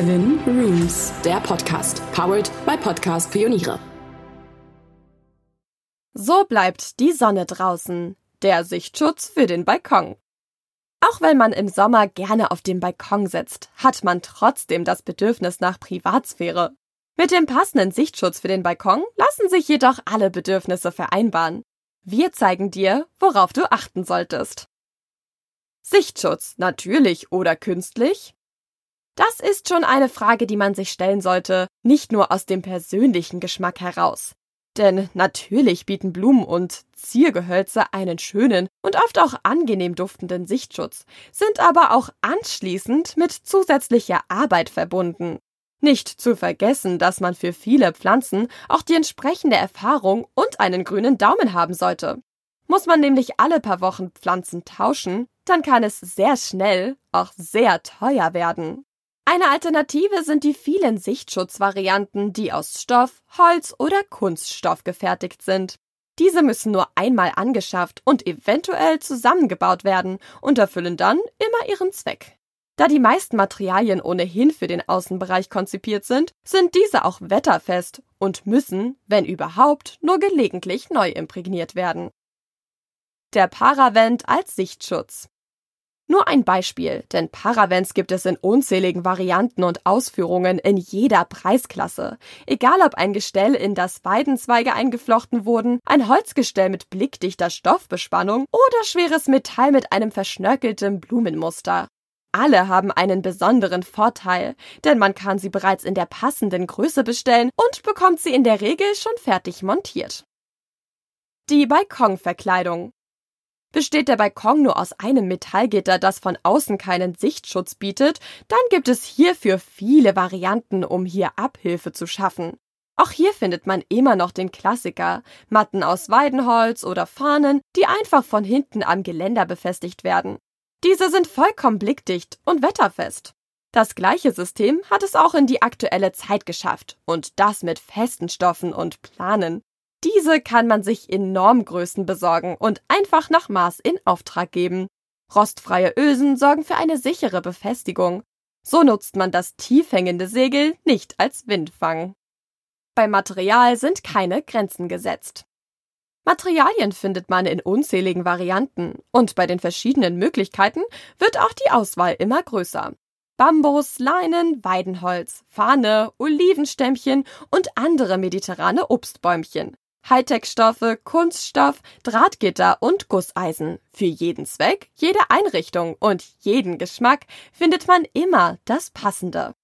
Seven Rooms, der Podcast, powered by Podcast Pioniere. So bleibt die Sonne draußen, der Sichtschutz für den Balkon. Auch wenn man im Sommer gerne auf dem Balkon sitzt, hat man trotzdem das Bedürfnis nach Privatsphäre. Mit dem passenden Sichtschutz für den Balkon lassen sich jedoch alle Bedürfnisse vereinbaren. Wir zeigen dir, worauf du achten solltest. Sichtschutz, natürlich oder künstlich? Das ist schon eine Frage, die man sich stellen sollte, nicht nur aus dem persönlichen Geschmack heraus. Denn natürlich bieten Blumen und Ziergehölze einen schönen und oft auch angenehm duftenden Sichtschutz, sind aber auch anschließend mit zusätzlicher Arbeit verbunden. Nicht zu vergessen, dass man für viele Pflanzen auch die entsprechende Erfahrung und einen grünen Daumen haben sollte. Muss man nämlich alle paar Wochen Pflanzen tauschen, dann kann es sehr schnell auch sehr teuer werden. Eine Alternative sind die vielen Sichtschutzvarianten, die aus Stoff, Holz oder Kunststoff gefertigt sind. Diese müssen nur einmal angeschafft und eventuell zusammengebaut werden und erfüllen dann immer ihren Zweck. Da die meisten Materialien ohnehin für den Außenbereich konzipiert sind, sind diese auch wetterfest und müssen, wenn überhaupt, nur gelegentlich neu imprägniert werden. Der Paravent als Sichtschutz. Nur ein Beispiel, denn Paravents gibt es in unzähligen Varianten und Ausführungen in jeder Preisklasse. Egal ob ein Gestell, in das Weidenzweige eingeflochten wurden, ein Holzgestell mit blickdichter Stoffbespannung oder schweres Metall mit einem verschnörkelten Blumenmuster. Alle haben einen besonderen Vorteil, denn man kann sie bereits in der passenden Größe bestellen und bekommt sie in der Regel schon fertig montiert. Die Balkonverkleidung. Besteht der Balkon nur aus einem Metallgitter, das von außen keinen Sichtschutz bietet, dann gibt es hierfür viele Varianten, um hier Abhilfe zu schaffen. Auch hier findet man immer noch den Klassiker, Matten aus Weidenholz oder Fahnen, die einfach von hinten am Geländer befestigt werden. Diese sind vollkommen blickdicht und wetterfest. Das gleiche System hat es auch in die aktuelle Zeit geschafft und das mit festen Stoffen und Planen. Diese kann man sich in Normgrößen besorgen und einfach nach Maß in Auftrag geben. Rostfreie Ösen sorgen für eine sichere Befestigung. So nutzt man das tief hängende Segel nicht als Windfang. Beim Material sind keine Grenzen gesetzt. Materialien findet man in unzähligen Varianten und bei den verschiedenen Möglichkeiten wird auch die Auswahl immer größer. Bambus, Leinen, Weidenholz, Fahne, Olivenstämmchen und andere mediterrane Obstbäumchen. Hightech-Stoffe, Kunststoff, Drahtgitter und Gusseisen. Für jeden Zweck, jede Einrichtung und jeden Geschmack findet man immer das Passende.